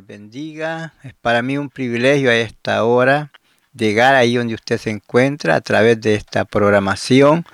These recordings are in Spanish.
Bendiga. Es para mí un privilegio a esta hora llegar ahí donde usted se encuentra a través de esta programación,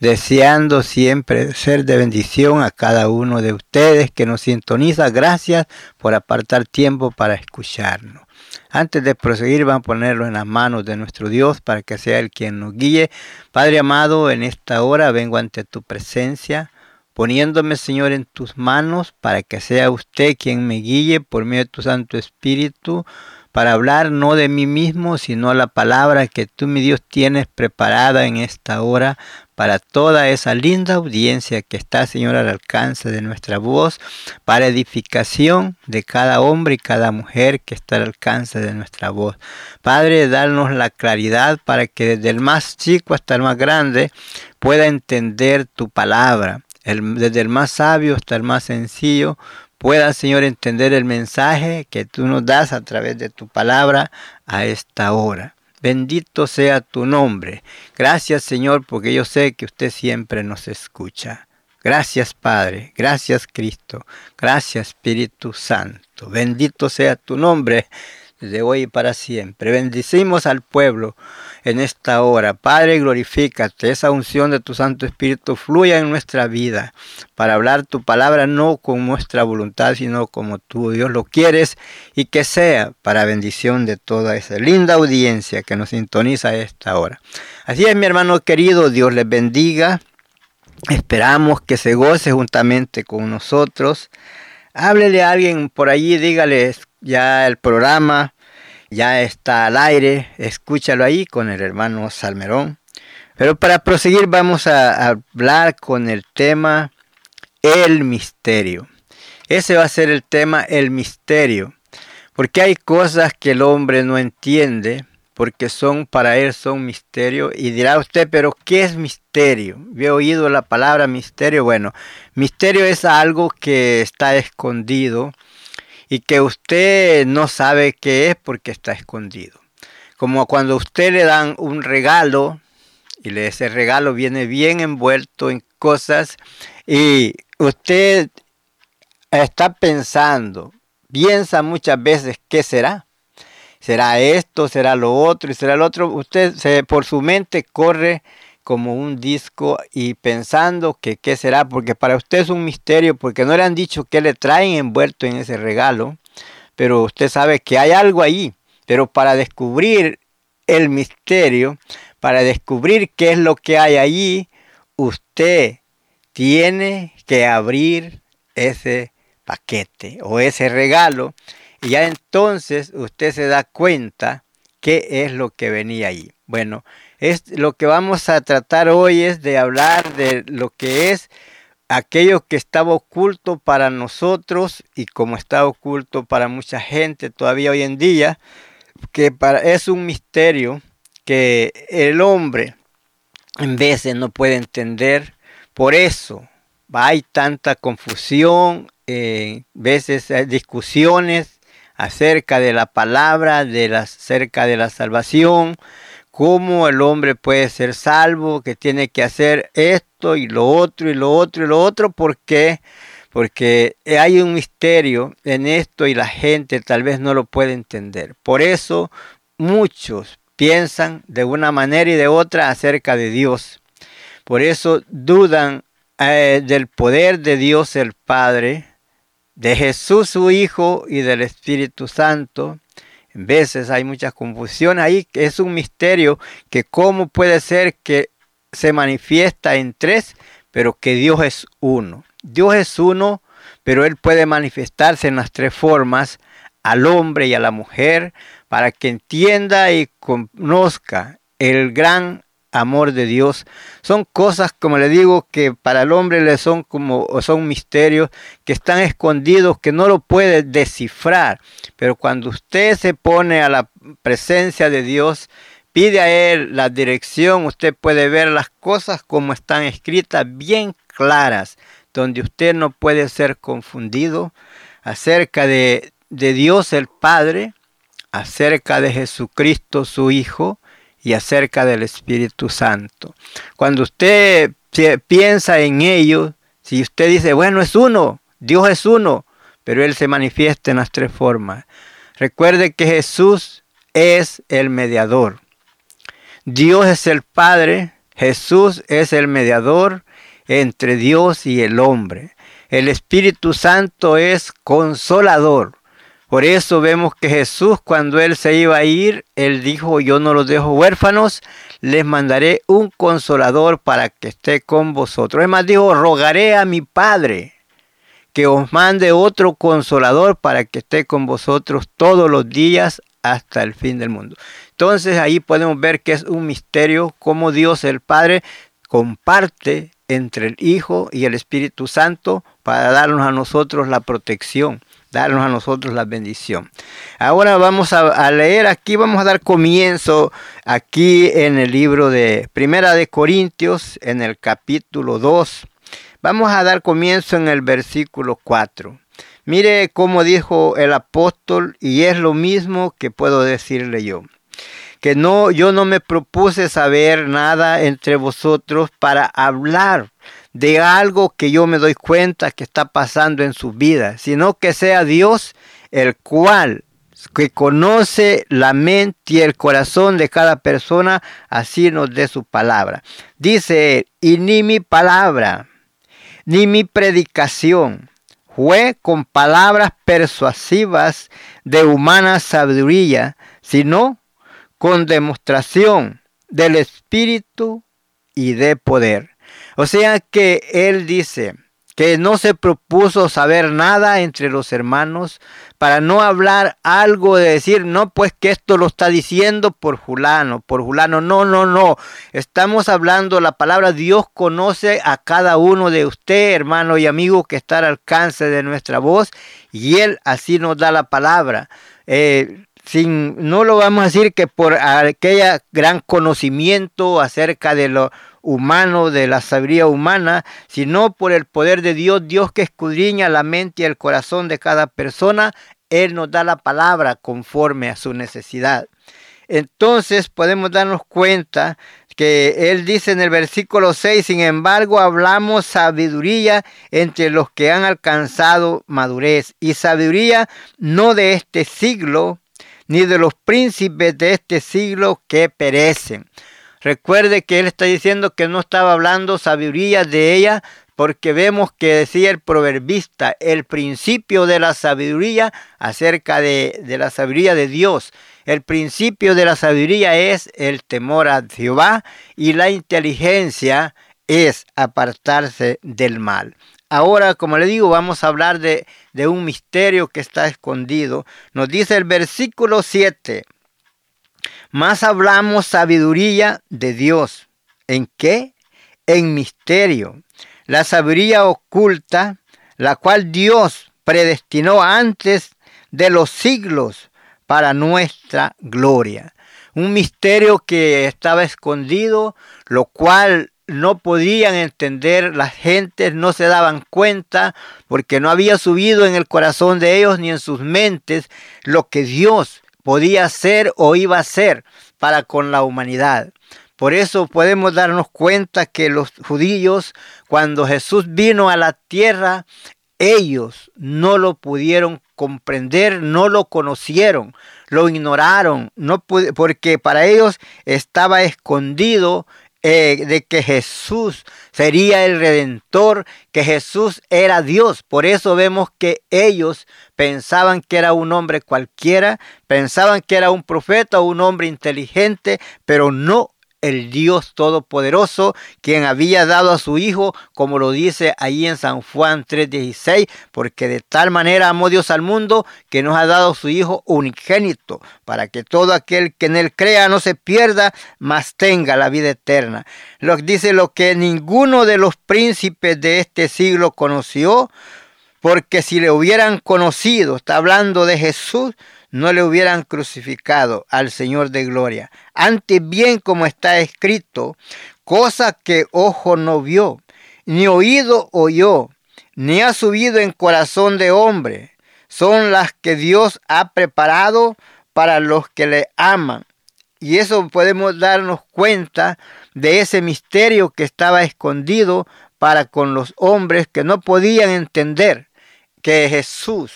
deseando siempre ser de bendición a cada uno de ustedes que nos sintoniza. Gracias por apartar tiempo para escucharnos. Antes de proseguir, vamos a ponerlo en las manos de nuestro Dios para que sea Él quien nos guíe. Padre amado, en esta hora vengo ante tu presencia poniéndome, Señor, en tus manos para que sea usted quien me guíe por medio de tu Santo Espíritu, para hablar no de mí mismo, sino la palabra que tú, mi Dios, tienes preparada en esta hora para toda esa linda audiencia que está, Señor, al alcance de nuestra voz, para edificación de cada hombre y cada mujer que está al alcance de nuestra voz. Padre, darnos la claridad para que desde el más chico hasta el más grande pueda entender tu palabra el, desde el más sabio hasta el más sencillo, pueda, Señor, entender el mensaje que tú nos das a través de tu palabra a esta hora. Bendito sea tu nombre. Gracias, Señor, porque yo sé que usted siempre nos escucha. Gracias, Padre. Gracias, Cristo. Gracias, Espíritu Santo. Bendito sea tu nombre desde hoy y para siempre. Bendicimos al pueblo en esta hora. Padre, glorifícate. Esa unción de tu Santo Espíritu fluya en nuestra vida para hablar tu palabra no con nuestra voluntad, sino como tú, Dios, lo quieres y que sea para bendición de toda esa linda audiencia que nos sintoniza a esta hora. Así es, mi hermano querido, Dios les bendiga. Esperamos que se goce juntamente con nosotros. Háblele a alguien por allí, dígale ya el programa ya está al aire, escúchalo ahí con el hermano Salmerón. Pero para proseguir vamos a hablar con el tema el misterio. Ese va a ser el tema el misterio. Porque hay cosas que el hombre no entiende, porque son para él son misterio. Y dirá usted, pero ¿qué es misterio? He oído la palabra misterio. Bueno, misterio es algo que está escondido y que usted no sabe qué es porque está escondido. Como cuando usted le dan un regalo y ese regalo viene bien envuelto en cosas y usted está pensando, piensa muchas veces qué será. ¿Será esto? ¿Será lo otro? ¿Y será lo otro? Usted por su mente corre como un disco y pensando que qué será, porque para usted es un misterio, porque no le han dicho qué le traen envuelto en ese regalo, pero usted sabe que hay algo ahí. Pero para descubrir el misterio, para descubrir qué es lo que hay allí, usted tiene que abrir ese paquete o ese regalo y ya entonces usted se da cuenta qué es lo que venía allí. Bueno, es lo que vamos a tratar hoy es de hablar de lo que es aquello que estaba oculto para nosotros y como está oculto para mucha gente todavía hoy en día, que para, es un misterio que el hombre en veces no puede entender. Por eso hay tanta confusión, en veces hay discusiones acerca de la palabra, de acerca de la salvación, cómo el hombre puede ser salvo, que tiene que hacer esto y lo otro y lo otro y lo otro, ¿por qué? Porque hay un misterio en esto y la gente tal vez no lo puede entender. Por eso muchos piensan de una manera y de otra acerca de Dios. Por eso dudan eh, del poder de Dios el Padre, de Jesús su Hijo y del Espíritu Santo. Veces hay mucha confusión ahí, es un misterio que cómo puede ser que se manifiesta en tres, pero que Dios es uno. Dios es uno, pero Él puede manifestarse en las tres formas al hombre y a la mujer para que entienda y conozca el gran amor de Dios. Son cosas, como le digo, que para el hombre le son como son misterios que están escondidos, que no lo puede descifrar. Pero cuando usted se pone a la presencia de Dios, pide a Él la dirección, usted puede ver las cosas como están escritas, bien claras, donde usted no puede ser confundido acerca de, de Dios el Padre, acerca de Jesucristo su Hijo y acerca del Espíritu Santo. Cuando usted piensa en ello, si usted dice, bueno, es uno, Dios es uno, pero Él se manifiesta en las tres formas. Recuerde que Jesús es el mediador. Dios es el Padre, Jesús es el mediador entre Dios y el hombre. El Espíritu Santo es consolador. Por eso vemos que Jesús cuando él se iba a ir, él dijo, yo no los dejo huérfanos, les mandaré un consolador para que esté con vosotros. Es más, dijo, rogaré a mi Padre que os mande otro consolador para que esté con vosotros todos los días hasta el fin del mundo. Entonces ahí podemos ver que es un misterio cómo Dios el Padre comparte entre el Hijo y el Espíritu Santo para darnos a nosotros la protección darnos a nosotros la bendición. Ahora vamos a, leer aquí, vamos a dar comienzo aquí en el libro de Primera de Corintios, en el capítulo 2. Vamos a dar comienzo en el versículo 4. Mire cómo dijo el apóstol y es lo mismo que puedo decirle yo. Que no yo no me propuse saber nada entre vosotros para hablar de algo que yo me doy cuenta que está pasando en su vida, sino que sea Dios el cual que conoce la mente y el corazón de cada persona, así nos dé su palabra. Dice, y ni mi palabra, ni mi predicación fue con palabras persuasivas de humana sabiduría, sino con demostración del Espíritu y de poder o sea que él dice que no se propuso saber nada entre los hermanos para no hablar algo de decir, no, pues que esto lo está diciendo por Julano, por Julano. No, no, no. Estamos hablando la palabra, Dios conoce a cada uno de usted, hermano y amigo, que está al alcance de nuestra voz y Él así nos da la palabra. Eh, sin, no lo vamos a decir que por aquella gran conocimiento acerca de lo humano, de la sabiduría humana, sino por el poder de Dios, Dios que escudriña la mente y el corazón de cada persona, Él nos da la palabra conforme a su necesidad. Entonces podemos darnos cuenta que Él dice en el versículo 6, sin embargo hablamos sabiduría entre los que han alcanzado madurez y sabiduría no de este siglo, ni de los príncipes de este siglo que perecen Recuerde que él está diciendo que no estaba hablando sabiduría de ella, porque vemos que decía el proverbista, el principio de la sabiduría acerca de, de, la sabiduría de Dios. El principio de la sabiduría es el temor a Jehová y la inteligencia es apartarse del mal. Ahora, como le digo, vamos a hablar de, de un misterio que está escondido. Nos dice el versículo 7. Más hablamos sabiduría de Dios. ¿En qué? En misterio. La sabiduría oculta, la cual Dios predestinó antes de los siglos para nuestra gloria. Un misterio que estaba escondido, lo cual no podían entender, las gentes no se daban cuenta porque no había subido en el corazón de ellos ni en sus mentes lo que Dios podía hacer o iba a hacer para con la humanidad. Por eso podemos darnos cuenta que los judíos, cuando Jesús vino a la tierra, ellos no lo pudieron comprender, no lo conocieron, lo ignoraron, no porque para ellos estaba escondido eh, de que Jesús sería el redentor, que Jesús era Dios. Por eso vemos que ellos pensaban que era un hombre cualquiera, pensaban que era un profeta o un hombre inteligente, pero no el Dios Todopoderoso, quien había dado a su Hijo, como lo dice ahí en San Juan 3:16, porque de tal manera amó Dios al mundo que nos ha dado su Hijo unigénito, para que todo aquel que en él crea no se pierda, mas tenga la vida eterna. Lo dice lo que ninguno de los príncipes de este siglo conoció, porque si le hubieran conocido, está hablando de Jesús, no le hubieran crucificado al Señor de gloria. Antes bien como está escrito, cosa que ojo no vio, ni oído oyó, ni ha subido en corazón de hombre, son las que Dios ha preparado para los que le aman. Y eso podemos darnos cuenta de ese misterio que estaba escondido para con los hombres que no podían entender que Jesús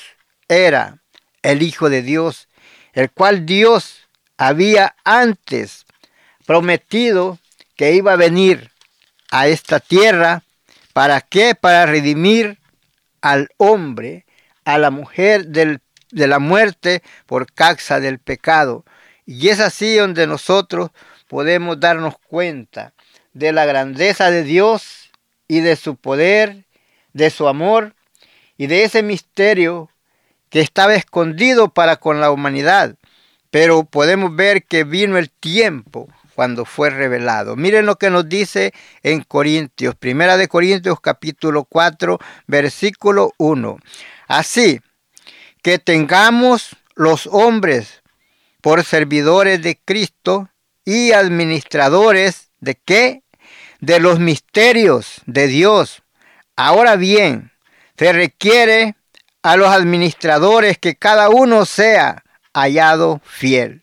era el Hijo de Dios, el cual Dios había antes prometido que iba a venir a esta tierra. ¿Para qué? Para redimir al hombre, a la mujer del, de la muerte por causa del pecado. Y es así donde nosotros podemos darnos cuenta de la grandeza de Dios y de su poder, de su amor y de ese misterio que estaba escondido para con la humanidad. Pero podemos ver que vino el tiempo cuando fue revelado. Miren lo que nos dice en Corintios, Primera de Corintios capítulo 4, versículo 1. Así que tengamos los hombres por servidores de Cristo y administradores de qué? De los misterios de Dios. Ahora bien, se requiere a los administradores que cada uno sea hallado fiel.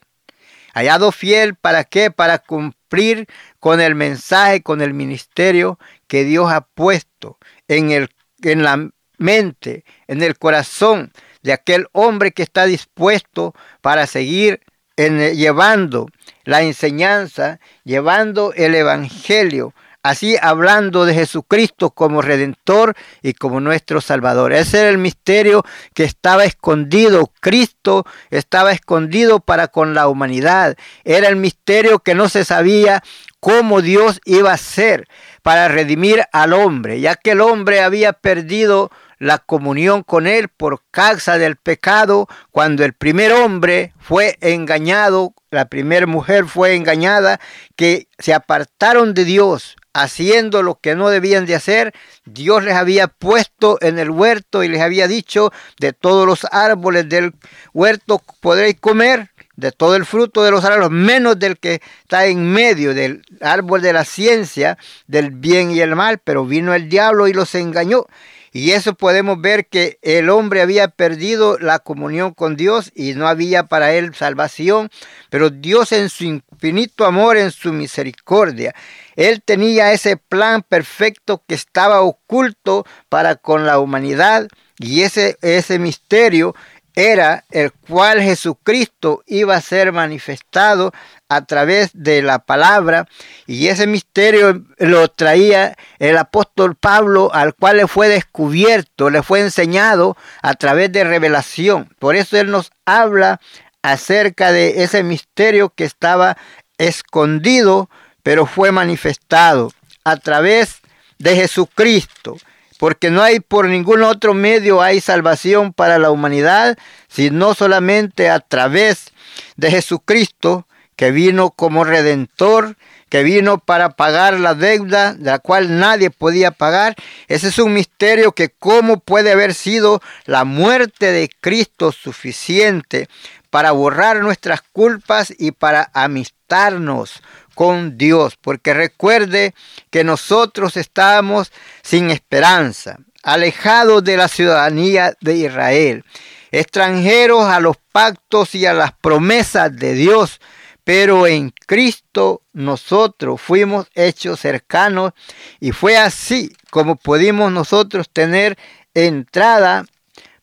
Hallado fiel para qué? Para cumplir con el mensaje, con el ministerio que Dios ha puesto en, el, en la mente, en el corazón de aquel hombre que está dispuesto para seguir en, llevando la enseñanza, llevando el evangelio así hablando de Jesucristo como redentor y como nuestro Salvador. Ese era el misterio que estaba escondido. Cristo estaba escondido para con la humanidad. Era el misterio que no se sabía cómo Dios iba a ser para redimir al hombre, ya que el hombre había perdido la comunión con Él por causa del pecado, cuando el primer hombre fue engañado, la primera mujer fue engañada, que se apartaron de Dios, haciendo lo que no debían de hacer, Dios les había puesto en el huerto y les había dicho, de todos los árboles del huerto podréis comer, de todo el fruto de los árboles, menos del que está en medio del árbol de la ciencia, del bien y el mal, pero vino el diablo y los engañó y eso podemos ver que el hombre había perdido la comunión con Dios y no había para él salvación, pero Dios en su infinito amor, en su misericordia, él tenía ese plan perfecto que estaba oculto para con la humanidad y ese, ese misterio era el cual Jesucristo iba a ser manifestado a través de la palabra y ese misterio lo traía el apóstol Pablo al cual le fue descubierto, le fue enseñado a través de revelación. Por eso él nos habla acerca de ese misterio que estaba escondido, pero fue manifestado a través de Jesucristo porque no hay por ningún otro medio hay salvación para la humanidad, sino solamente a través de Jesucristo, que vino como redentor, que vino para pagar la deuda de la cual nadie podía pagar. Ese es un misterio que cómo puede haber sido la muerte de Cristo suficiente para borrar nuestras culpas y para amistarnos con Dios, porque recuerde que nosotros estamos sin esperanza, alejados de la ciudadanía de Israel, extranjeros a los pactos y a las promesas de Dios, pero en Cristo nosotros fuimos hechos cercanos y fue así como pudimos nosotros tener entrada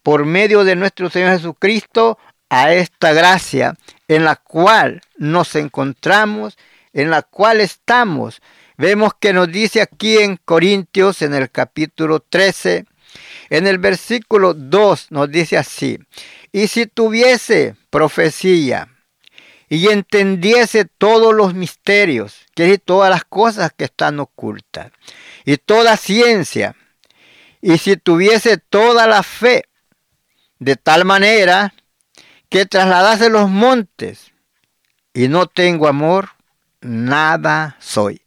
por medio de nuestro Señor Jesucristo a esta gracia en la cual nos encontramos en la cual estamos. Vemos que nos dice aquí en Corintios, en el capítulo 13, en el versículo 2 nos dice así, y si tuviese profecía y entendiese todos los misterios, que decir, todas las cosas que están ocultas, y toda ciencia, y si tuviese toda la fe, de tal manera que trasladase los montes, y no tengo amor, nada soy.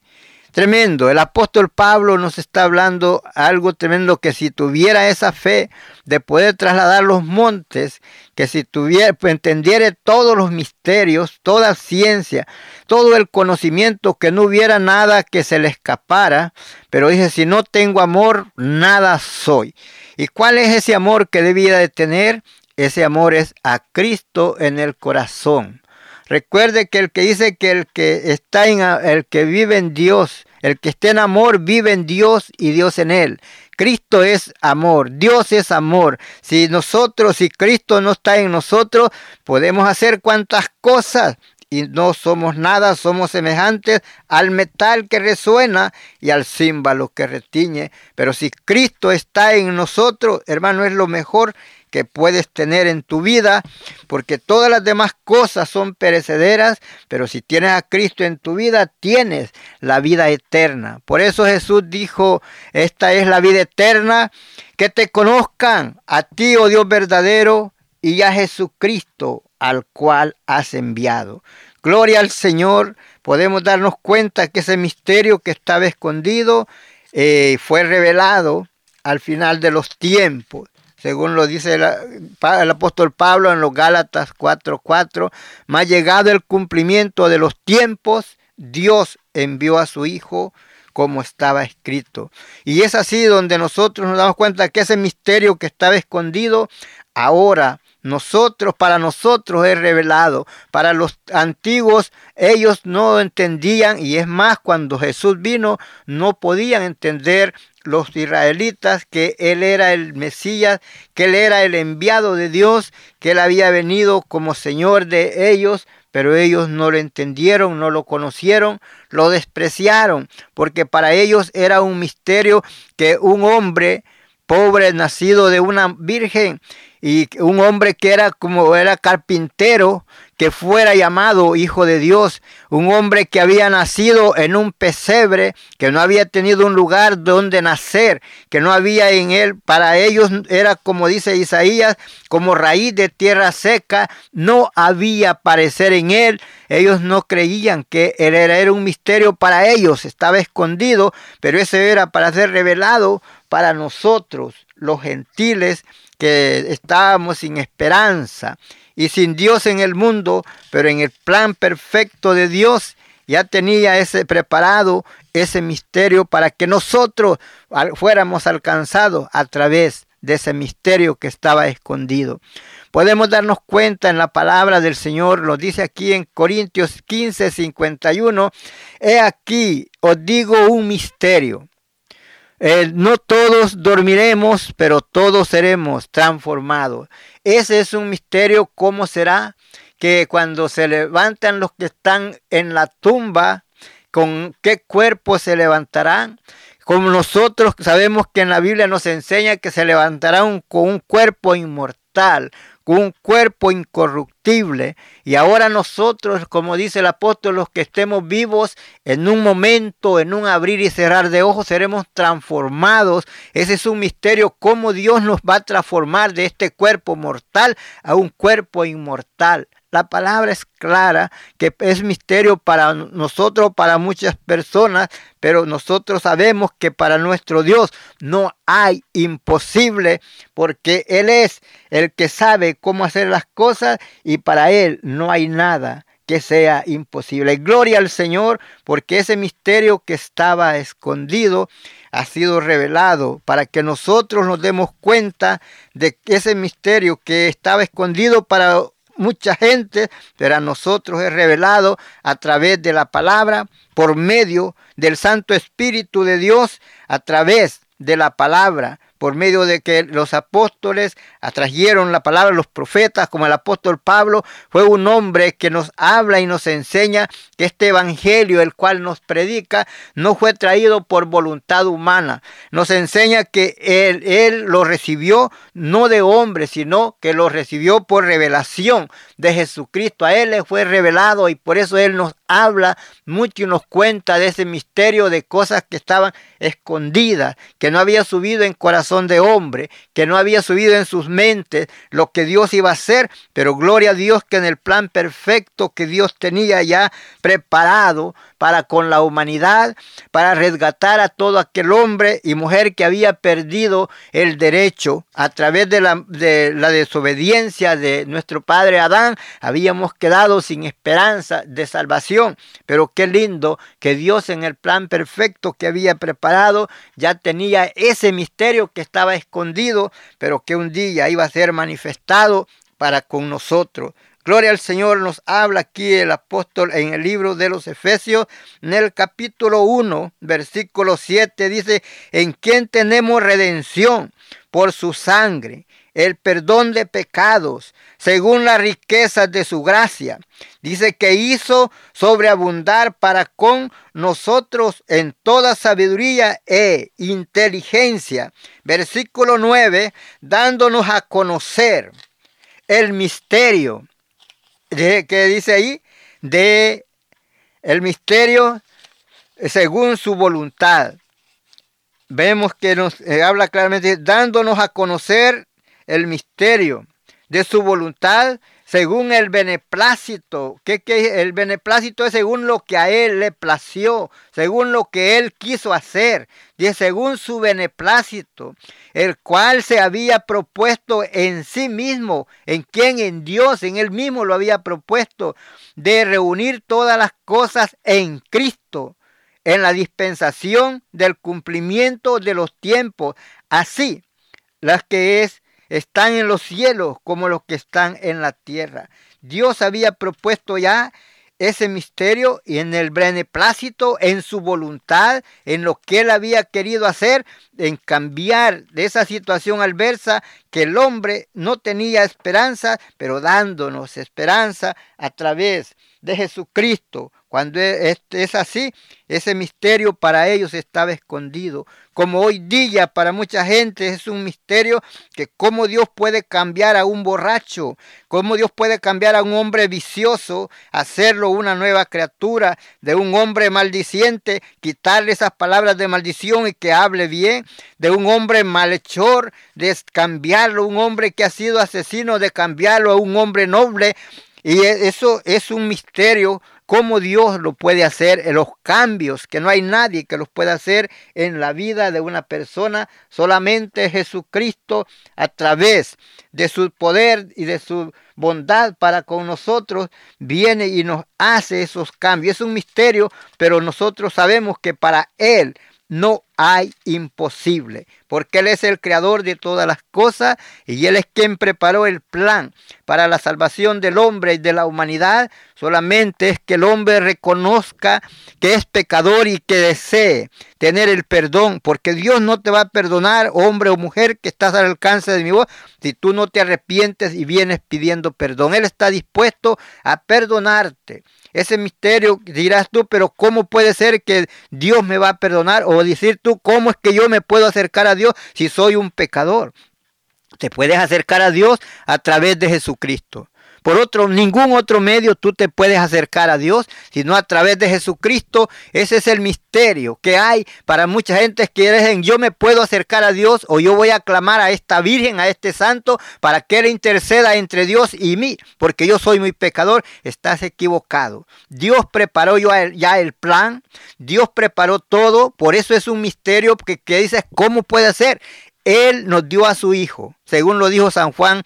Tremendo, el apóstol Pablo nos está hablando algo tremendo que si tuviera esa fe de poder trasladar los montes, que si tuviera, entendiera todos los misterios, toda ciencia, todo el conocimiento, que no hubiera nada que se le escapara, pero dice, si no tengo amor, nada soy. ¿Y cuál es ese amor que debía de tener? Ese amor es a Cristo en el corazón. Recuerde que el que dice que el que está en el que vive en Dios, el que esté en amor vive en Dios y Dios en él. Cristo es amor, Dios es amor. Si nosotros, si Cristo no está en nosotros, podemos hacer cuantas cosas y no somos nada, somos semejantes al metal que resuena y al címbalo que retiñe. Pero si Cristo está en nosotros, hermano, es lo mejor que puedes tener en tu vida, porque todas las demás cosas son perecederas, pero si tienes a Cristo en tu vida, tienes la vida eterna. Por eso Jesús dijo, esta es la vida eterna, que te conozcan a ti, oh Dios verdadero, y a Jesucristo al cual has enviado. Gloria al Señor, podemos darnos cuenta que ese misterio que estaba escondido eh, fue revelado al final de los tiempos según lo dice el, apóstol Pablo en los Gálatas 4:4, más llegado el cumplimiento de los tiempos, Dios envió a su Hijo como estaba escrito. Y es así donde nosotros nos damos cuenta que ese misterio que estaba escondido, ahora nosotros, para nosotros es revelado. Para los antiguos ellos no entendían y es más, cuando Jesús vino no podían entender los israelitas que Él era el Mesías, que Él era el enviado de Dios, que Él había venido como Señor de ellos, pero ellos no lo entendieron, no lo conocieron, lo despreciaron, porque para ellos era un misterio que un hombre pobre nacido de una virgen y un hombre que era como era carpintero, que fuera llamado hijo de Dios, un hombre que había nacido en un pesebre, que no había tenido un lugar donde nacer, que no había en él, para ellos era como dice Isaías, como raíz de tierra seca, no había parecer en él, ellos no creían que él era, un misterio para ellos, estaba escondido, pero ese era para ser revelado para nosotros, los gentiles, que estábamos sin esperanza y sin Dios en el mundo, pero en el plan perfecto de Dios ya tenía ese preparado, ese misterio para que nosotros fuéramos alcanzados a través de ese misterio que estaba escondido. Podemos darnos cuenta en la palabra del Señor, lo dice aquí en Corintios 15, 51, he aquí, os digo un misterio. Eh, no todos dormiremos, pero todos seremos transformados. Ese es un misterio, ¿cómo será? Que cuando se levantan los que están en la tumba, ¿con qué cuerpo se levantarán? Como nosotros sabemos que en la Biblia nos enseña que se levantarán con un cuerpo inmortal, un cuerpo incorruptible. Y ahora nosotros, como dice el apóstol, los que estemos vivos, en un momento, en un abrir y cerrar de ojos, seremos transformados. Ese es un misterio, cómo Dios nos va a transformar de este cuerpo mortal a un cuerpo inmortal. La palabra es clara, que es misterio para nosotros, para muchas personas, pero nosotros sabemos que para nuestro Dios no hay imposible, porque Él es el que sabe cómo hacer las cosas y para Él no hay nada que sea imposible. Gloria al Señor, porque ese misterio que estaba escondido ha sido revelado para que nosotros nos demos cuenta de que ese misterio que estaba escondido para mucha gente, pero a nosotros es revelado a través de la palabra, por medio del Santo Espíritu de Dios, a través de la palabra por medio de que los apóstoles atrajeron la palabra, los profetas, como el apóstol Pablo, fue un hombre que nos habla y nos enseña que este evangelio, el cual nos predica, no fue traído por voluntad humana. Nos enseña que él, él lo recibió no de hombre, sino que lo recibió por revelación de Jesucristo. A él le fue revelado y por eso él nos habla mucho y nos cuenta de ese misterio de cosas que estaban escondidas, que no había subido en corazón de hombre, que no había subido en sus mentes lo que Dios iba a hacer, pero gloria a Dios que en el plan perfecto que Dios tenía ya preparado para con la humanidad, para resgatar a todo aquel hombre y mujer que había perdido el derecho a través de la, de la desobediencia de nuestro padre Adán, habíamos quedado sin esperanza de salvación. Pero qué lindo que Dios en el plan perfecto que había preparado ya tenía ese misterio que estaba escondido, pero que un día iba a ser manifestado para con nosotros. Gloria al Señor nos habla aquí el apóstol en el libro de los Efesios, en el capítulo 1, versículo 7, dice, en quien tenemos redención por su sangre, el perdón de pecados, según la riqueza de su gracia. Dice que hizo sobreabundar para con nosotros en toda sabiduría e inteligencia. Versículo 9, dándonos a conocer el misterio de, ¿qué dice ahí? De el misterio según su voluntad. Vemos que nos eh, habla claramente dándonos a conocer el misterio de su voluntad según el beneplácito, que, el beneplácito es según lo que a él le plació, según lo que él quiso hacer, y según su beneplácito, el cual se había propuesto en sí mismo, en quien en Dios, en él mismo lo había propuesto, de reunir todas las cosas en Cristo, en la dispensación del cumplimiento de los tiempos, así las que es están en los cielos como los que están en la tierra. Dios había propuesto ya ese misterio y en el beneplácito, en su voluntad, en lo que él había querido hacer, en cambiar de esa situación adversa que el hombre no tenía esperanza, pero dándonos esperanza a través de Jesucristo. Cuando es así, ese misterio para ellos estaba escondido. Como hoy día para mucha gente es un misterio que cómo Dios puede cambiar a un borracho, cómo Dios puede cambiar a un hombre vicioso, hacerlo una nueva criatura, de un hombre maldiciente, quitarle esas palabras de maldición y que hable bien, de un hombre malhechor, de cambiarlo, un hombre que ha sido asesino, de cambiarlo a un hombre noble. Y e, eso es un misterio cómo Dios lo puede hacer, en los cambios que no hay nadie que los pueda hacer en la vida de una persona, solamente Jesucristo a través de su poder y de su bondad para con nosotros viene y nos hace esos cambios. Es un misterio, pero nosotros sabemos que para Él no hay imposible, porque Él es el creador de todas las cosas y Él es quien preparó el plan para la salvación del hombre y de la humanidad. Solamente es que el hombre reconozca que es pecador y que desee tener el perdón, porque Dios no te va a perdonar, hombre o mujer, que estás al alcance de mi voz, si tú no te arrepientes y vienes pidiendo perdón. Él está dispuesto a perdonarte. Ese misterio dirás tú, pero ¿cómo puede ser que Dios me va a perdonar? O decir tú, ¿cómo es que yo me puedo acercar a Dios si soy un pecador? Te puedes acercar a Dios a través de Jesucristo. Por otro, ningún otro medio tú te puedes acercar a Dios, sino a través de Jesucristo. Ese es el misterio que hay para mucha gente que dicen, yo me puedo acercar a Dios o yo voy a clamar a esta Virgen, a este Santo, para que Él interceda entre Dios y mí, porque yo soy muy pecador. Estás equivocado. Dios preparó ya el plan, Dios preparó todo, por eso es un misterio que, que dices, ¿cómo puede ser? Él nos dio a su Hijo, según lo dijo San Juan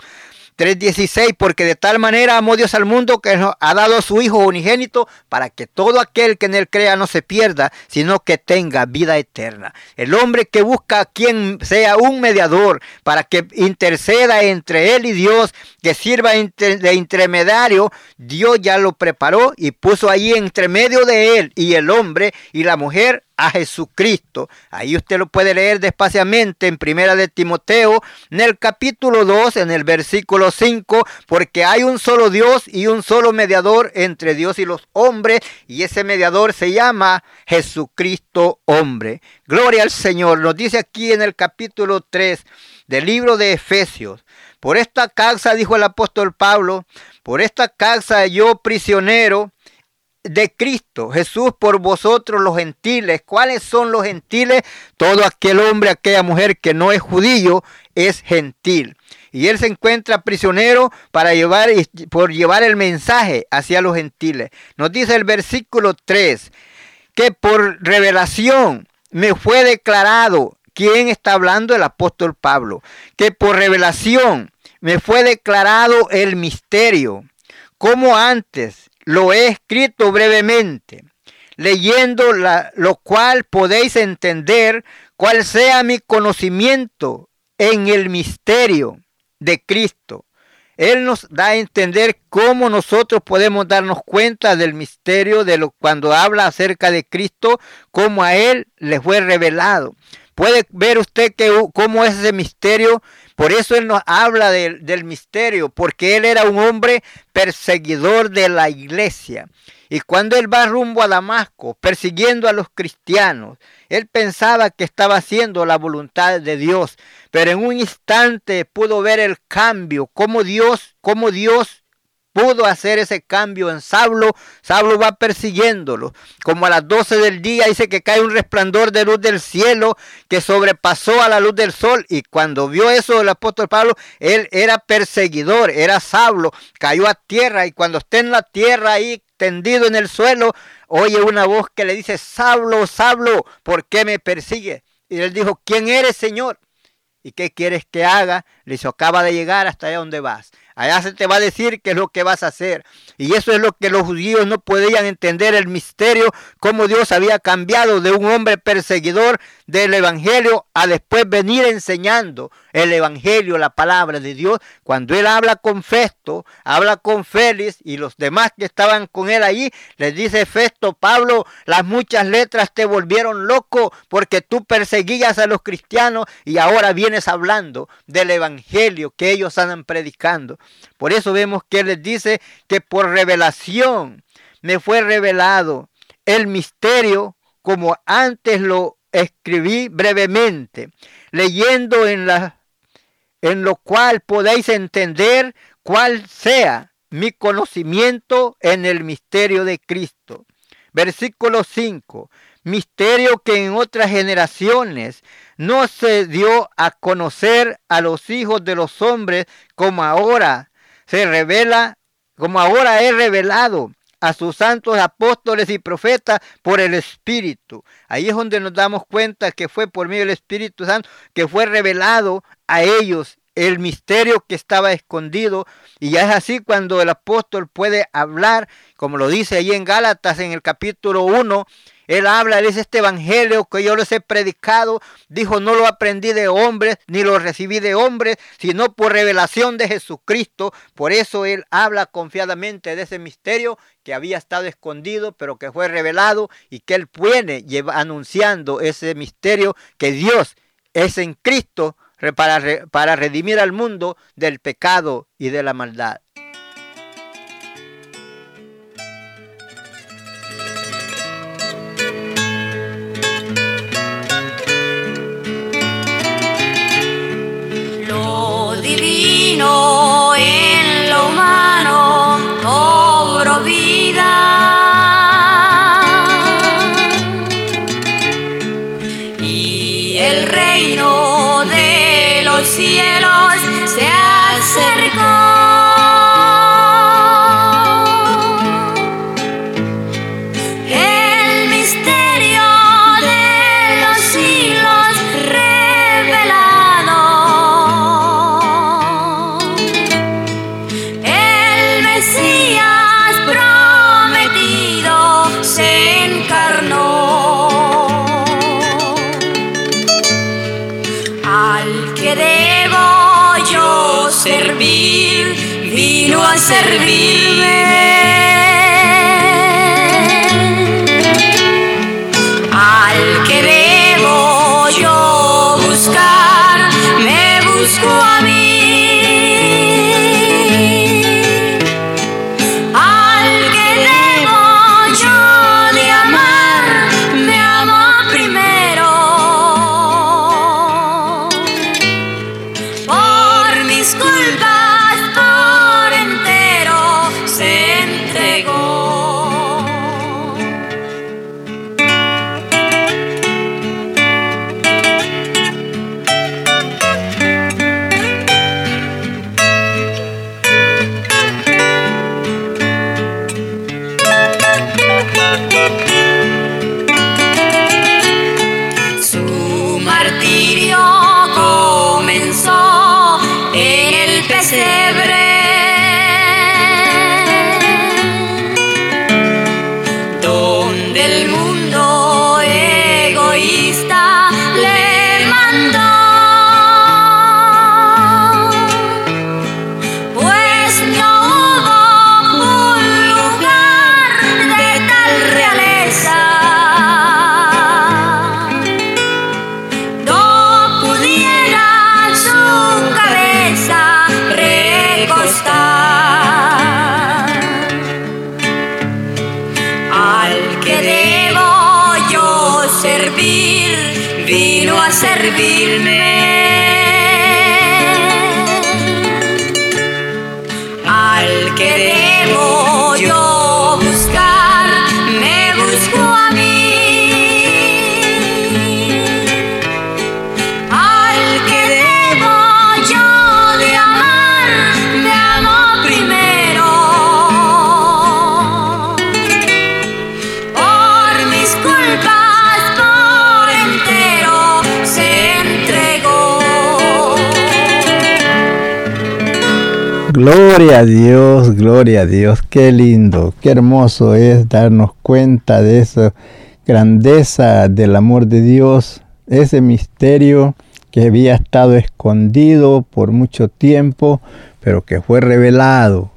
3.16, porque de tal manera amó Dios al mundo que nos ha dado su Hijo unigénito para que todo aquel que en él crea no se pierda, sino que tenga vida eterna. El hombre que busca a quien sea un mediador para que interceda entre él y Dios, que sirva de intermediario, Dios ya lo preparó y puso allí entre medio de él y el hombre y la mujer a Jesucristo. Ahí usted lo puede leer despaciamente en Primera de Timoteo, en el capítulo 2, en el versículo 5, porque hay un solo Dios y un solo mediador entre Dios y los hombres, y ese mediador se llama Jesucristo hombre. Gloria al Señor. Nos dice aquí en el capítulo 3 del libro de Efesios. Por esta causa, dijo el apóstol Pablo, por esta causa yo prisionero, de Cristo, Jesús por vosotros los gentiles. ¿Cuáles son los gentiles? Todo aquel hombre, aquella mujer que no es judío es gentil. Y él se encuentra prisionero para llevar, por llevar el mensaje hacia los gentiles. Nos dice el versículo 3 que por revelación me fue declarado. ¿Quién está hablando? El apóstol Pablo. Que por revelación me fue declarado el misterio. Como antes lo he escrito brevemente, leyendo la, lo cual podéis entender cuál sea mi conocimiento en el misterio de Cristo. Él nos da a entender cómo nosotros podemos darnos cuenta del misterio de lo cuando habla acerca de Cristo, cómo a él le fue revelado. Puede ver usted que, cómo es ese misterio. Por eso Él nos habla del misterio, porque Él era un hombre perseguidor de la iglesia. Y cuando Él va rumbo a Damasco, persiguiendo a los cristianos, Él pensaba que estaba haciendo la voluntad de Dios. Pero en un instante pudo ver el cambio, cómo Dios, cómo Dios pudo hacer ese cambio en Saulo, Saulo va persiguiéndolo. Como a las 12 del día dice que cae un resplandor de luz del cielo que sobrepasó a la luz del sol. Y cuando vio eso el apóstol Pablo, él era perseguidor, era Saulo, cayó a tierra y cuando esté en la tierra ahí tendido en el suelo, oye una voz que le dice, Saulo, Saulo, ¿por qué me persigue? Y él dijo, ¿quién eres, Señor? ¿Y qué quieres que haga? Le dijo, acaba de llegar hasta allá donde vas. Allá se te va a decir qué es lo que vas a hacer. Y eso es lo que los judíos no podían entender, el misterio, cómo Dios había cambiado de un hombre perseguidor del Evangelio a después venir enseñando el Evangelio, la palabra de Dios. Cuando él habla con Festo, habla con Félix y los demás que estaban con él allí, les dice Festo, Pablo, las muchas letras te volvieron loco porque tú perseguías a los cristianos y ahora vienes hablando del Evangelio que ellos andan predicando. Por eso vemos que él les dice que por revelación me fue revelado el misterio como antes lo escribí brevemente, leyendo en, la, en lo cual podéis entender cuál sea mi conocimiento en el misterio de Cristo. Versículo 5. Misterio que en otras generaciones no se dio a conocer a los hijos de los hombres como ahora se revela, como ahora es revelado a sus santos apóstoles y profetas por el Espíritu. Ahí es donde nos damos cuenta que fue por medio del Espíritu Santo que fue revelado a ellos el misterio que estaba escondido. Y ya es así cuando el apóstol puede hablar, como lo dice ahí en Gálatas en el capítulo 1, Él habla, él es este evangelio que yo les he predicado. Dijo, no lo aprendí de hombres, ni lo recibí de hombres, sino por revelación de Jesucristo. Por eso él habla confiadamente de ese misterio que había estado escondido, pero que fue revelado y que él puede llevar anunciando ese misterio que Dios es en Cristo para, para redimir al mundo del pecado y de la maldad. Vino servirme. Al que Gloria a Dios, gloria a Dios, qué lindo, qué hermoso es darnos cuenta de esa grandeza del amor de Dios, ese misterio que había estado escondido por mucho tiempo, pero que fue revelado.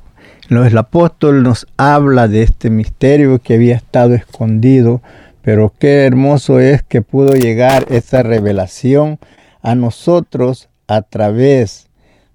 El apóstol nos habla de este misterio que había estado escondido, pero qué hermoso es que pudo llegar esa revelación a nosotros a través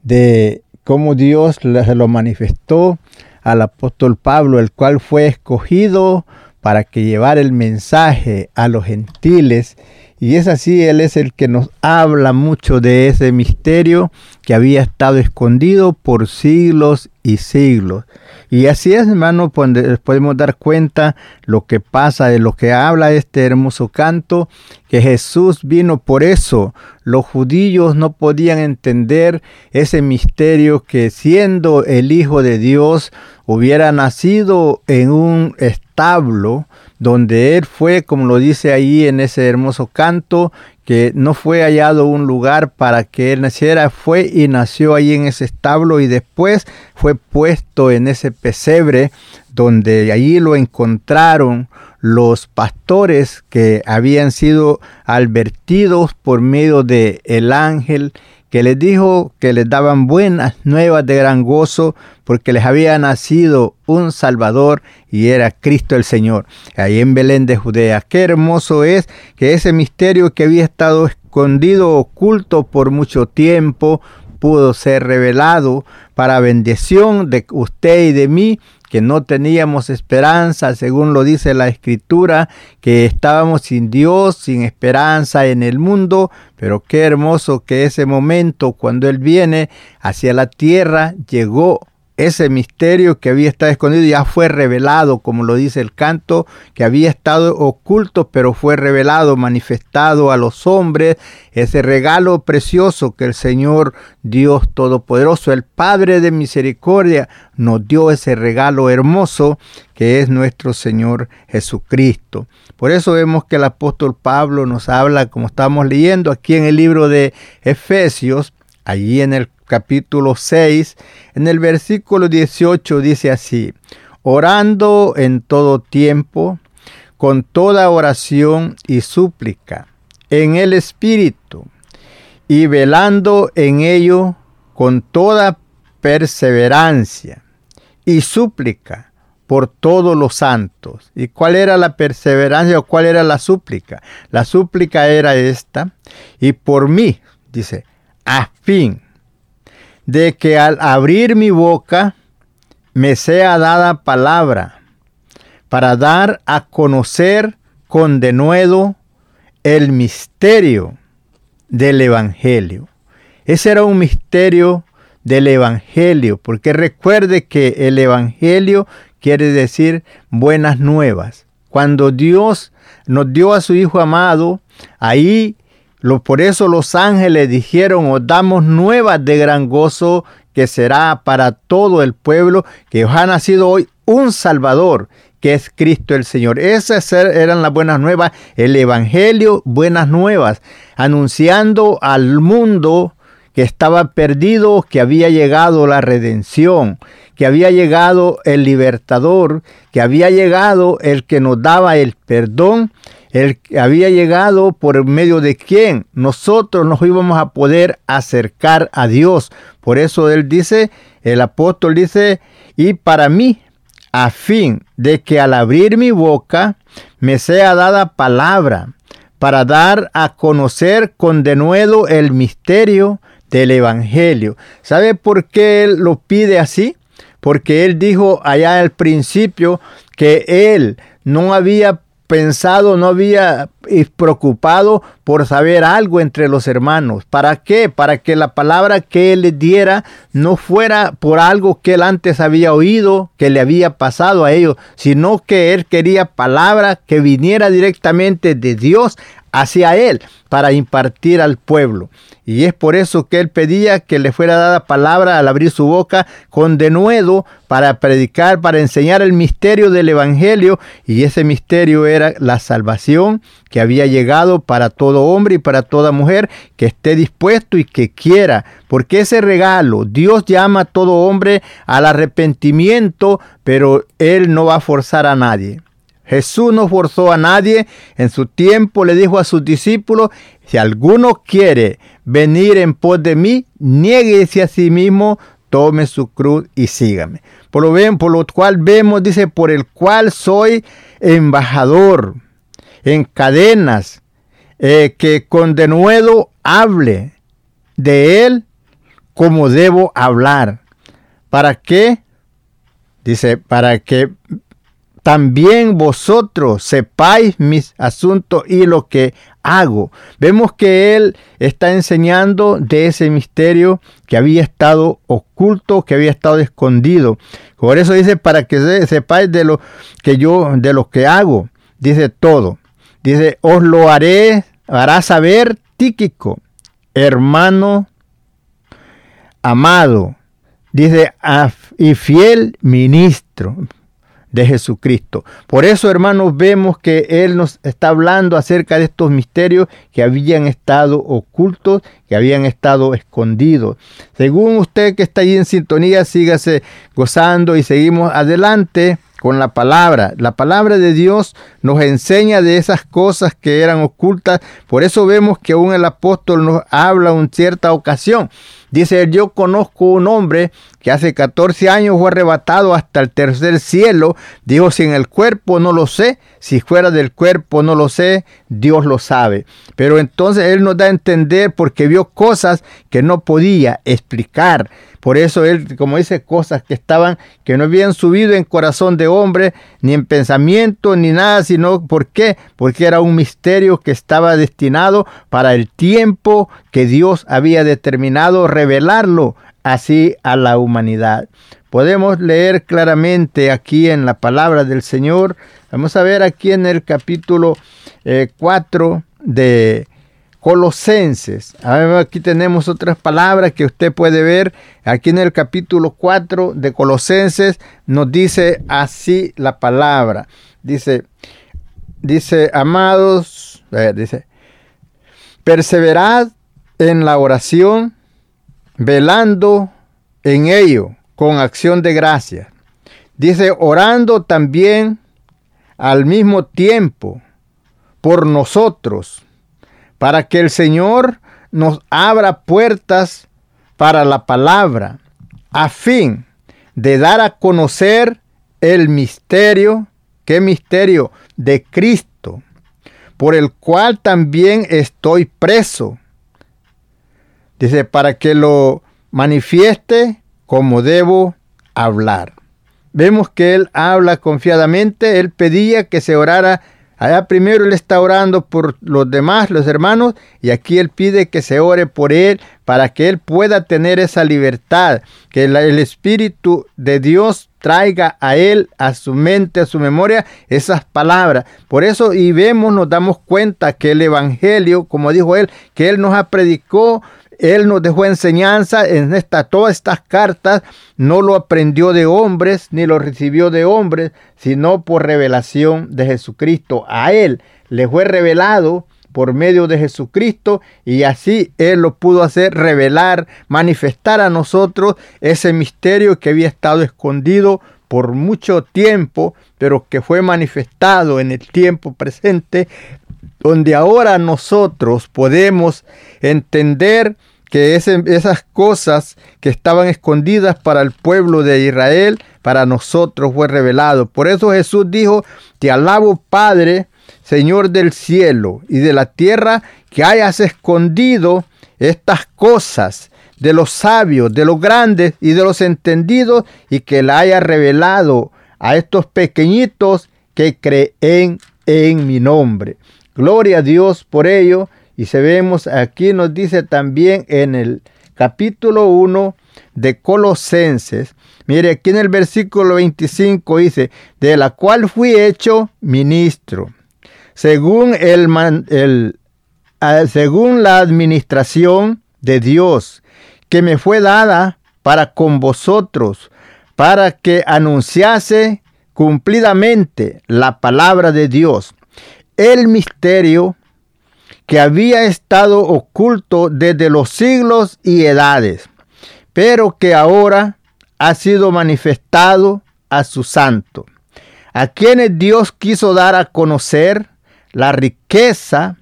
de cómo Dios se lo manifestó al apóstol Pablo, el cual fue escogido para que llevara el mensaje a los gentiles. Y es así, Él es el que nos habla mucho de ese misterio que había estado escondido por siglos y siglos. Y así es, hermano, pues, podemos dar cuenta lo que pasa, de lo que habla este hermoso canto, que Jesús vino por eso. Los judíos no podían entender ese misterio que siendo el Hijo de Dios hubiera nacido en un establo donde él fue, como lo dice ahí en ese hermoso canto, que no fue hallado un lugar para que él naciera, fue y nació ahí en ese establo y después fue puesto en ese pesebre donde allí lo encontraron los pastores que habían sido advertidos por medio de el ángel que les dijo que les daban buenas nuevas de gran gozo porque les había nacido un Salvador y era Cristo el Señor, ahí en Belén de Judea. Qué hermoso es que ese misterio que había estado escondido, oculto por mucho tiempo, pudo ser revelado para bendición de usted y de mí que no teníamos esperanza, según lo dice la escritura, que estábamos sin Dios, sin esperanza en el mundo, pero qué hermoso que ese momento cuando Él viene hacia la tierra llegó ese misterio que había estado escondido ya fue revelado, como lo dice el canto, que había estado oculto, pero fue revelado, manifestado a los hombres, ese regalo precioso que el Señor Dios Todopoderoso, el Padre de Misericordia, nos dio ese regalo hermoso que es nuestro Señor Jesucristo. Por eso vemos que el apóstol Pablo nos habla, como estamos leyendo aquí en el libro de Efesios, allí en el capítulo 6, en el versículo 18 dice así, orando en todo tiempo, con toda oración y súplica, en el Espíritu, y velando en ello con toda perseverancia y súplica por todos los santos. ¿Y cuál era la perseverancia o cuál era la súplica? La súplica era esta, y por mí, dice, a fin de que al abrir mi boca me sea dada palabra para dar a conocer con denuedo el misterio del Evangelio. Ese era un misterio del Evangelio, porque recuerde que el Evangelio quiere decir buenas nuevas. Cuando Dios nos dio a su Hijo amado, ahí por eso los ángeles dijeron, os damos nuevas de gran gozo que será para todo el pueblo, que os ha nacido hoy un Salvador, que es Cristo el Señor. Esas er, eran las buenas nuevas, el Evangelio, buenas nuevas, anunciando al mundo que estaba perdido, que había llegado la redención, que había llegado el libertador, que había llegado el que nos daba el perdón él había llegado por medio de quien nosotros nos íbamos a poder acercar a Dios. Por eso él dice, el apóstol dice, y para mí, a fin de que al abrir mi boca me sea dada palabra para dar a conocer con denuedo el misterio del Evangelio. ¿Sabe por qué él lo pide así? Porque él dijo allá al principio que él no había pensado, no había preocupado por saber algo entre los hermanos. ¿Para qué? Para que la palabra que él les diera no fuera por algo que él antes había oído, que le había pasado a ellos, sino que él quería palabra que viniera directamente de Dios hacia él para impartir al pueblo. Y es por eso que él pedía que le fuera dada palabra al abrir su boca con denuedo para predicar, para enseñar el misterio del Evangelio. Y ese misterio era la salvación que había llegado para todo hombre y para toda mujer que esté dispuesto y que quiera. Porque ese regalo, Dios llama a todo hombre al arrepentimiento, pero Él no va a forzar a nadie. Jesús no forzó a nadie. En su tiempo le dijo a sus discípulos, si alguno quiere venir en pos de mí, nieguese a sí mismo, tome su cruz y sígame. Por lo, ven, por lo cual vemos, dice, por el cual soy embajador en cadenas, eh, que con denuedo hable de él como debo hablar. ¿Para qué? Dice, para que también vosotros sepáis mis asuntos y lo que hago. Vemos que él está enseñando de ese misterio que había estado oculto, que había estado escondido. Por eso dice para que sepáis de lo que yo, de lo que hago. Dice todo. Dice, os lo haré, hará saber Tíquico, hermano amado. Dice, y fiel ministro de Jesucristo. Por eso, hermanos, vemos que Él nos está hablando acerca de estos misterios que habían estado ocultos, que habían estado escondidos. Según usted que está ahí en sintonía, sígase gozando y seguimos adelante con la palabra. La palabra de Dios nos enseña de esas cosas que eran ocultas. Por eso vemos que aún el apóstol nos habla en cierta ocasión. Dice, yo conozco un hombre que hace 14 años fue arrebatado hasta el tercer cielo. Dijo, si en el cuerpo no lo sé, si fuera del cuerpo no lo sé, Dios lo sabe. Pero entonces él nos da a entender porque vio cosas que no podía explicar. Por eso él, como dice, cosas que estaban, que no habían subido en corazón de hombre, ni en pensamiento, ni nada, sino, ¿por qué? Porque era un misterio que estaba destinado para el tiempo que Dios había determinado revelarlo así a la humanidad. Podemos leer claramente aquí en la palabra del Señor. Vamos a ver aquí en el capítulo 4 eh, de Colosenses. Aquí tenemos otras palabras que usted puede ver. Aquí en el capítulo 4 de Colosenses nos dice así la palabra. Dice, dice, amados, dice, perseverad en la oración, velando en ello con acción de gracia. Dice, orando también al mismo tiempo por nosotros para que el Señor nos abra puertas para la palabra, a fin de dar a conocer el misterio, ¿qué misterio? De Cristo, por el cual también estoy preso. Dice, para que lo manifieste como debo hablar. Vemos que él habla confiadamente, él pedía que se orara Allá primero él está orando por los demás, los hermanos, y aquí él pide que se ore por él para que él pueda tener esa libertad, que el Espíritu de Dios traiga a él, a su mente, a su memoria, esas palabras. Por eso y vemos, nos damos cuenta que el Evangelio, como dijo él, que él nos ha predicado él nos dejó enseñanza en esta, todas estas cartas, no lo aprendió de hombres, ni lo recibió de hombres, sino por revelación de Jesucristo. A Él le fue revelado por medio de Jesucristo y así Él lo pudo hacer, revelar, manifestar a nosotros ese misterio que había estado escondido por mucho tiempo, pero que fue manifestado en el tiempo presente, donde ahora nosotros podemos entender que esas cosas que estaban escondidas para el pueblo de Israel, para nosotros fue revelado. Por eso Jesús dijo, te alabo Padre, Señor del cielo y de la tierra, que hayas escondido estas cosas de los sabios, de los grandes y de los entendidos, y que la haya revelado a estos pequeñitos que creen en mi nombre. Gloria a Dios por ello y se vemos aquí nos dice también en el capítulo 1 de Colosenses. Mire, aquí en el versículo 25 dice, de la cual fui hecho ministro, según, el, el según la administración de Dios, que me fue dada para con vosotros, para que anunciase cumplidamente la palabra de Dios, el misterio que había estado oculto desde los siglos y edades, pero que ahora ha sido manifestado a su santo, a quienes Dios quiso dar a conocer la riqueza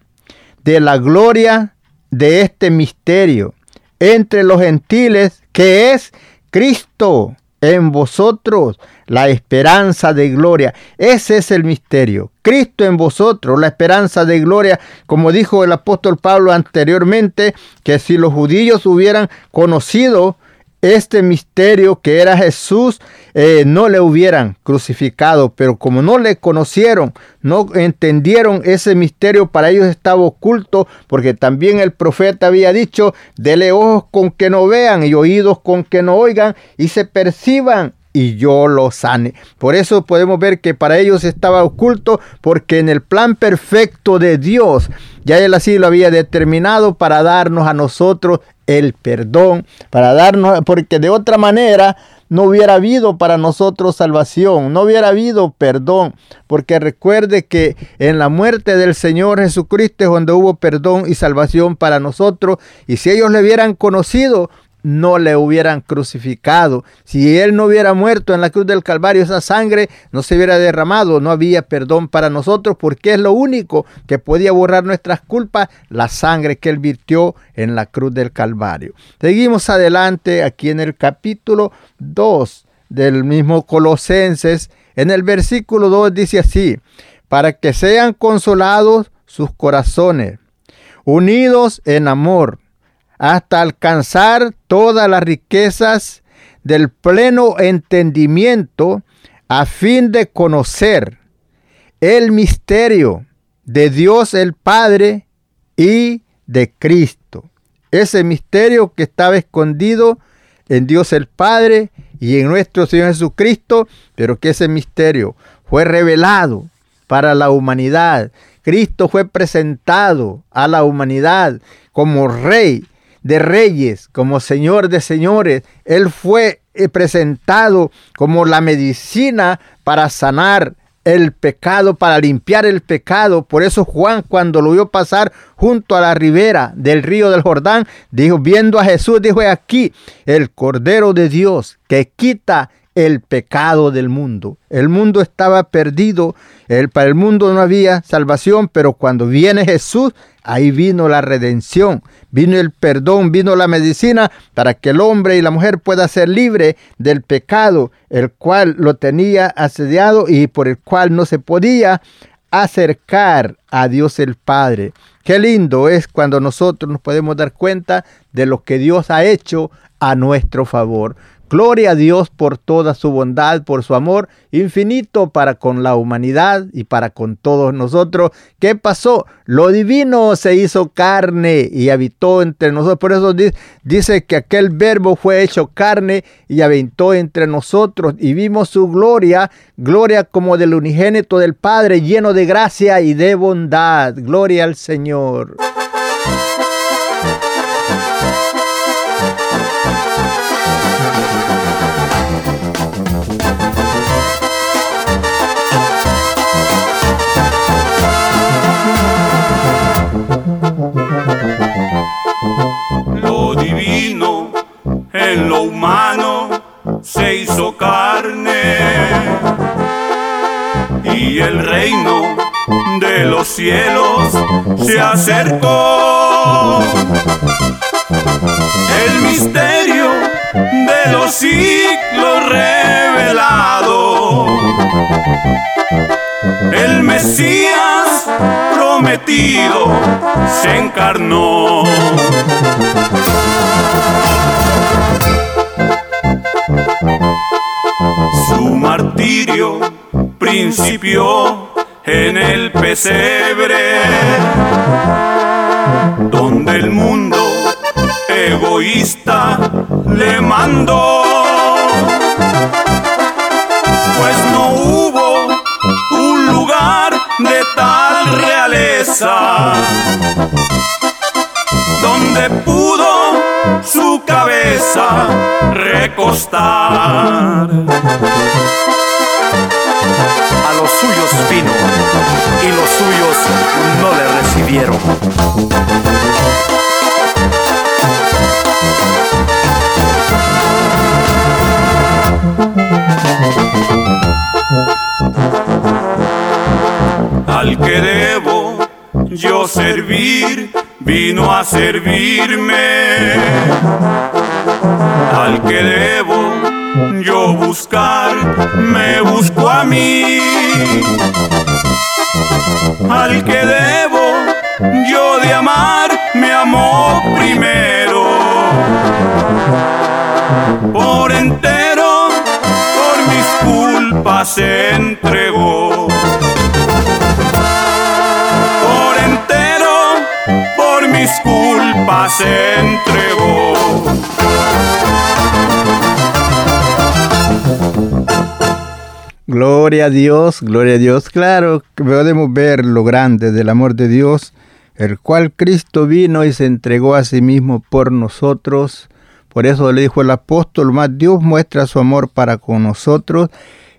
de la gloria de este misterio entre los gentiles, que es Cristo en vosotros, la esperanza de gloria. Ese es el misterio. Cristo en vosotros, la esperanza de gloria, como dijo el apóstol Pablo anteriormente, que si los judíos hubieran conocido este misterio que era Jesús, eh, no le hubieran crucificado, pero como no le conocieron, no entendieron ese misterio, para ellos estaba oculto, porque también el profeta había dicho, dele ojos con que no vean y oídos con que no oigan y se perciban y yo lo sane. Por eso podemos ver que para ellos estaba oculto, porque en el plan perfecto de Dios, ya Él así lo había determinado para darnos a nosotros el perdón, para darnos, porque de otra manera no hubiera habido para nosotros salvación, no hubiera habido perdón, porque recuerde que en la muerte del Señor Jesucristo es donde hubo perdón y salvación para nosotros, y si ellos le hubieran conocido, no le hubieran crucificado. Si él no hubiera muerto en la cruz del Calvario, esa sangre no se hubiera derramado, no había perdón para nosotros, porque es lo único que podía borrar nuestras culpas, la sangre que él virtió en la cruz del Calvario. Seguimos adelante aquí en el capítulo 2 del mismo Colosenses. En el versículo 2 dice así, para que sean consolados sus corazones, unidos en amor hasta alcanzar todas las riquezas del pleno entendimiento a fin de conocer el misterio de Dios el Padre y de Cristo. Ese misterio que estaba escondido en Dios el Padre y en nuestro Señor Jesucristo, pero que ese misterio fue revelado para la humanidad. Cristo fue presentado a la humanidad como Rey de reyes, como Señor de señores. Él fue eh, presentado como la medicina para sanar el pecado, para limpiar el pecado. Por eso Juan cuando lo vio pasar junto a la ribera del río del Jordán, dijo, viendo a Jesús, dijo, aquí el Cordero de Dios que quita el pecado del mundo. El mundo estaba perdido, el, para el mundo no había salvación, pero cuando viene Jesús, ahí vino la redención, vino el perdón, vino la medicina para que el hombre y la mujer pueda ser libre del pecado, el cual lo tenía asediado y por el cual no se podía acercar a Dios el Padre. Qué lindo es cuando nosotros nos podemos dar cuenta de lo que Dios ha hecho a nuestro favor. Gloria a Dios por toda su bondad, por su amor infinito para con la humanidad y para con todos nosotros. ¿Qué pasó? Lo divino se hizo carne y habitó entre nosotros. Por eso dice que aquel verbo fue hecho carne y habitó entre nosotros y vimos su gloria, gloria como del unigénito del Padre, lleno de gracia y de bondad. Gloria al Señor. En lo humano se hizo carne y el reino de los cielos se acercó. El misterio de los siglos revelado. El Mesías prometido se encarnó. Principió en el pesebre, donde el mundo egoísta le mandó. Pues no hubo un lugar de tal realeza donde pudo su cabeza recostar. A los suyos vino y los suyos no le recibieron. Al que debo yo servir vino a servirme. Al que debo yo buscar, me busco a mí. Al que debo yo de amar, me amó primero. Por entero, por mis culpas se entregó. mis culpas se entregó. Gloria a Dios, gloria a Dios. Claro podemos ver lo grande del amor de Dios, el cual Cristo vino y se entregó a sí mismo por nosotros. Por eso le dijo el apóstol, más Dios muestra su amor para con nosotros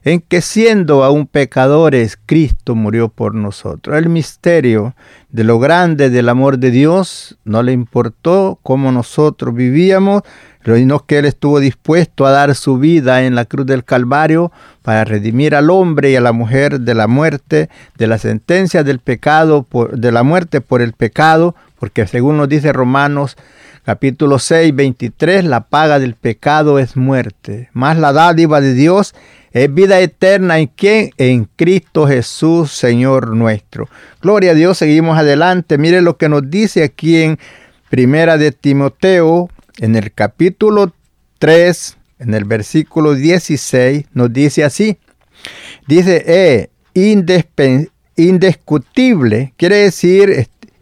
en que siendo aún pecadores, Cristo murió por nosotros. El misterio de lo grande del amor de Dios no le importó cómo nosotros vivíamos, sino que Él estuvo dispuesto a dar su vida en la cruz del Calvario para redimir al hombre y a la mujer de la muerte, de la sentencia del pecado, por, de la muerte por el pecado, porque según nos dice Romanos capítulo 6, 23, la paga del pecado es muerte, más la dádiva de Dios es vida eterna en quien? En Cristo Jesús, Señor nuestro. Gloria a Dios, seguimos adelante. Mire lo que nos dice aquí en Primera de Timoteo, en el capítulo 3, en el versículo 16, nos dice así. Dice, eh, indiscutible, quiere decir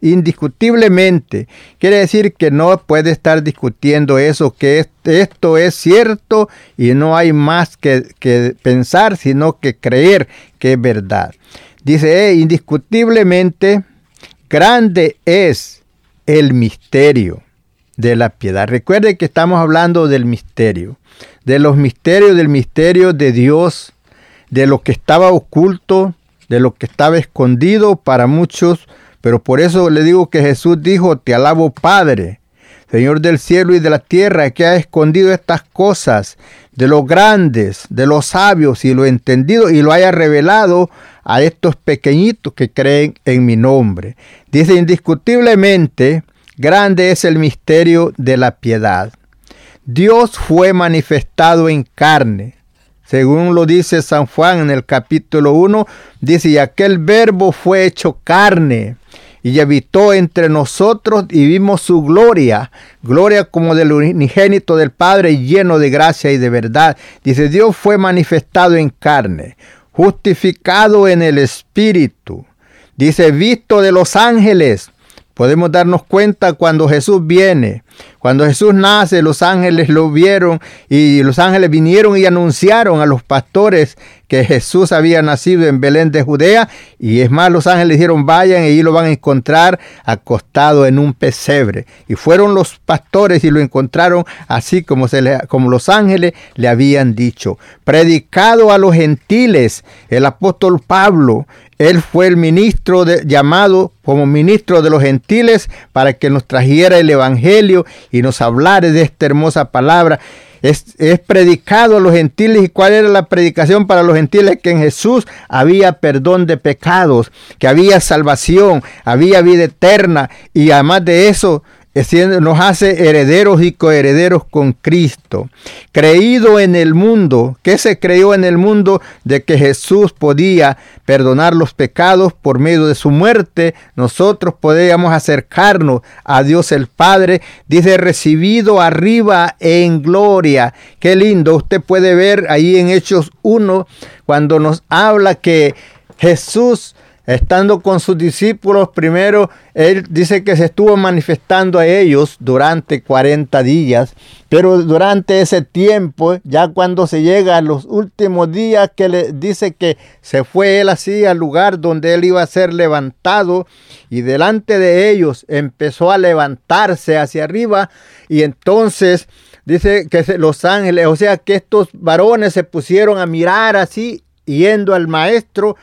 indiscutiblemente. Quiere decir que no puede estar discutiendo eso, que esto es cierto y no hay más que, que pensar, sino que creer que es verdad. Dice, eh, indiscutiblemente grande es el misterio de la piedad. Recuerde que estamos hablando del misterio, de los misterios, del misterio de Dios, de lo que estaba oculto, de lo que estaba escondido para muchos pero por eso le digo que Jesús dijo, te alabo Padre, Señor del cielo y de la tierra, que ha escondido estas cosas de los grandes, de los sabios y lo entendido y lo haya revelado a estos pequeñitos que creen en mi nombre. Dice indiscutiblemente, grande es el misterio de la piedad. Dios fue manifestado en carne. Según lo dice San Juan en el capítulo 1, dice, y aquel verbo fue hecho carne y habitó entre nosotros y vimos su gloria, gloria como del unigénito del Padre lleno de gracia y de verdad. Dice, Dios fue manifestado en carne, justificado en el Espíritu. Dice, visto de los ángeles. Podemos darnos cuenta cuando Jesús viene. Cuando Jesús nace, los ángeles lo vieron y los ángeles vinieron y anunciaron a los pastores que Jesús había nacido en Belén de Judea. Y es más, los ángeles dijeron, vayan y lo van a encontrar acostado en un pesebre. Y fueron los pastores y lo encontraron así como, se como los ángeles le habían dicho. Predicado a los gentiles, el apóstol Pablo, él fue el ministro llamado como ministro de los gentiles para que nos trajera el evangelio y nos hablara de esta hermosa palabra es, predicado a los gentiles. ¿Y cuál era la predicación para los gentiles? Que en Jesús había perdón de pecados, que había salvación, había vida eterna. Y además de eso, nos hace herederos y coherederos con Cristo. Creído en el mundo, ¿qué se creyó en el mundo? De que Jesús podía perdonar los pecados por medio de su muerte. Nosotros podíamos acercarnos a Dios el Padre. Dice, recibido arriba en gloria. Qué lindo. Usted puede ver ahí en Hechos 1 cuando nos habla que Jesús Estando con sus discípulos, primero él dice que se estuvo manifestando a ellos durante 40 días, pero durante ese tiempo, ya cuando se llega a los últimos días, que le dice que se fue él así al lugar donde él iba a ser levantado y delante de ellos empezó a levantarse hacia arriba y entonces dice que los ángeles, o sea que estos varones se pusieron a mirar así yendo al maestro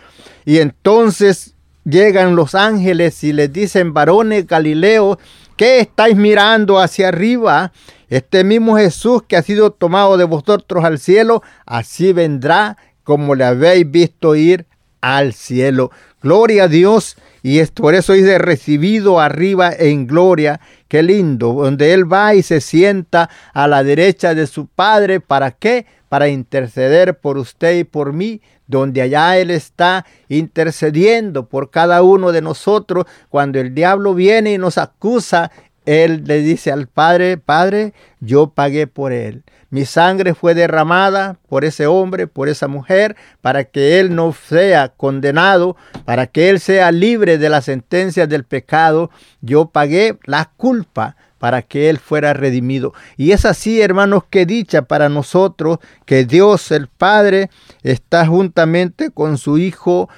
y entonces llegan los ángeles y les dicen, varones Galileo, ¿qué estáis mirando hacia arriba? Este mismo Jesús que ha sido tomado de vosotros al cielo, así vendrá como le habéis visto ir al cielo. Gloria a Dios. Y es por eso dice recibido arriba en gloria. Qué lindo. Donde Él va y se sienta a la derecha de su Padre. ¿Para qué? Para interceder por usted y por mí donde allá Él está intercediendo por cada uno de nosotros. Cuando el diablo viene y nos acusa, Él le dice al Padre, Padre, yo pagué por Él. Mi sangre fue derramada por ese hombre, por esa mujer, para que Él no sea condenado, para que Él sea libre de la sentencia del pecado. Yo pagué la culpa para que Él fuera redimido. Y es así, hermanos, que dicha para nosotros que Dios el Padre está juntamente con su Hijo,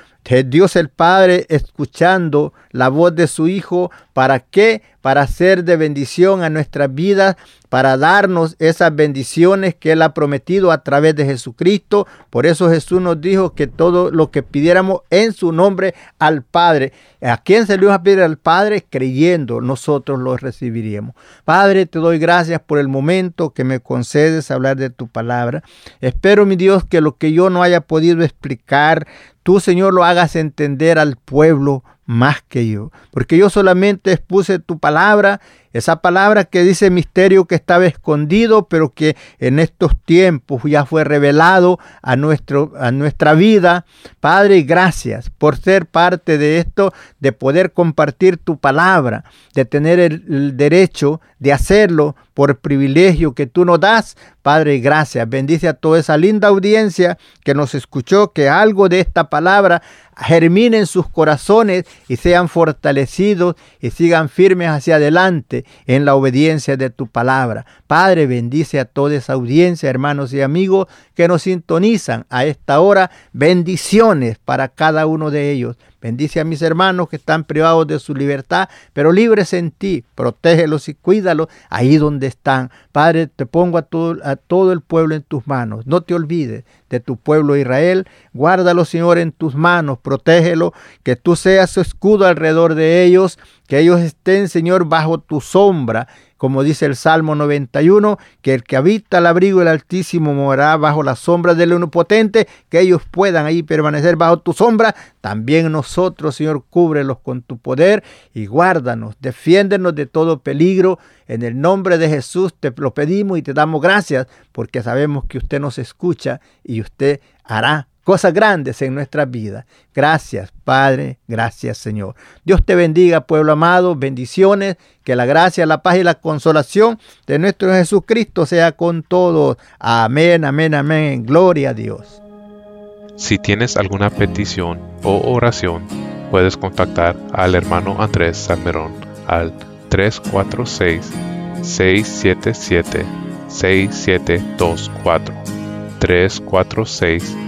Dios el Padre escuchando la voz de su Hijo ¿Para qué? Para ser de bendición a nuestras vidas, para darnos esas bendiciones que Él ha prometido a través de Jesucristo. Por eso Jesús nos dijo que todo lo que pidiéramos en su nombre al Padre. ¿A quién se le iba a pedir al Padre? Creyendo, nosotros lo recibiríamos. Padre, te doy gracias por el momento que me concedes hablar de tu palabra. Espero, mi Dios, que lo que yo no haya podido explicar, tú, Señor, lo hagas entender al pueblo más que yo, porque yo solamente expuse tu palabra, esa palabra que dice misterio que estaba escondido, pero que en estos tiempos ya fue revelado a, nuestro, a nuestra vida. Padre, gracias por ser parte de esto, de poder compartir tu palabra, de tener el, el derecho de hacerlo por privilegio que tú nos das. Padre, gracias. Bendice a toda esa linda audiencia que nos escuchó, que algo de esta palabra germine en sus corazones y sean fortalecidos y sigan firmes hacia adelante en la obediencia de tu palabra. Padre, bendice a toda esa audiencia, hermanos y amigos que nos sintonizan a esta hora. Bendiciones para cada uno de ellos. Bendice a mis hermanos que están privados de su libertad, pero libres en ti. Protégelos y cuídalos ahí donde están. Padre, te pongo a todo, el pueblo en tus manos. No te olvides de tu pueblo Israel. Guárdalo, Señor, en tus manos. Protégelo, que tú seas su escudo alrededor de ellos, que ellos estén, Señor, bajo tu sombra como dice el Salmo 91, que el que habita al abrigo del Altísimo morará bajo la sombra del Omnipotente, que ellos puedan ahí permanecer bajo tu sombra. También nosotros, Señor, cúbrelos con tu poder y guárdanos, defiéndenos de todo peligro. En el nombre de Jesús te lo pedimos y te damos gracias, porque sabemos que usted nos escucha y usted hará cosas grandes en nuestra vida. Gracias, Padre, gracias, Señor. Dios te bendiga, pueblo amado, bendiciones, que la gracia, la paz y la consolación de nuestro Jesucristo sea con todos. Amén, amén, amén. Gloria a Dios. Si tienes alguna petición o oración, puedes contactar al hermano Andrés Salmerón al 346-677-6724.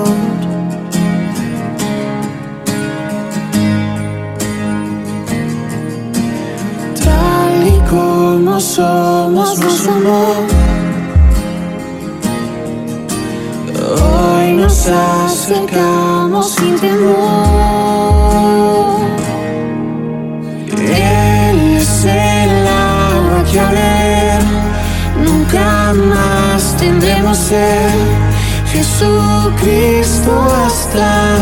Como somos, nos amó. Hoy nos acercamos sin temor. Él es el agua que a ver nunca más tendremos sed. Jesucristo hasta,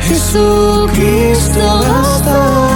Jesucristo hasta.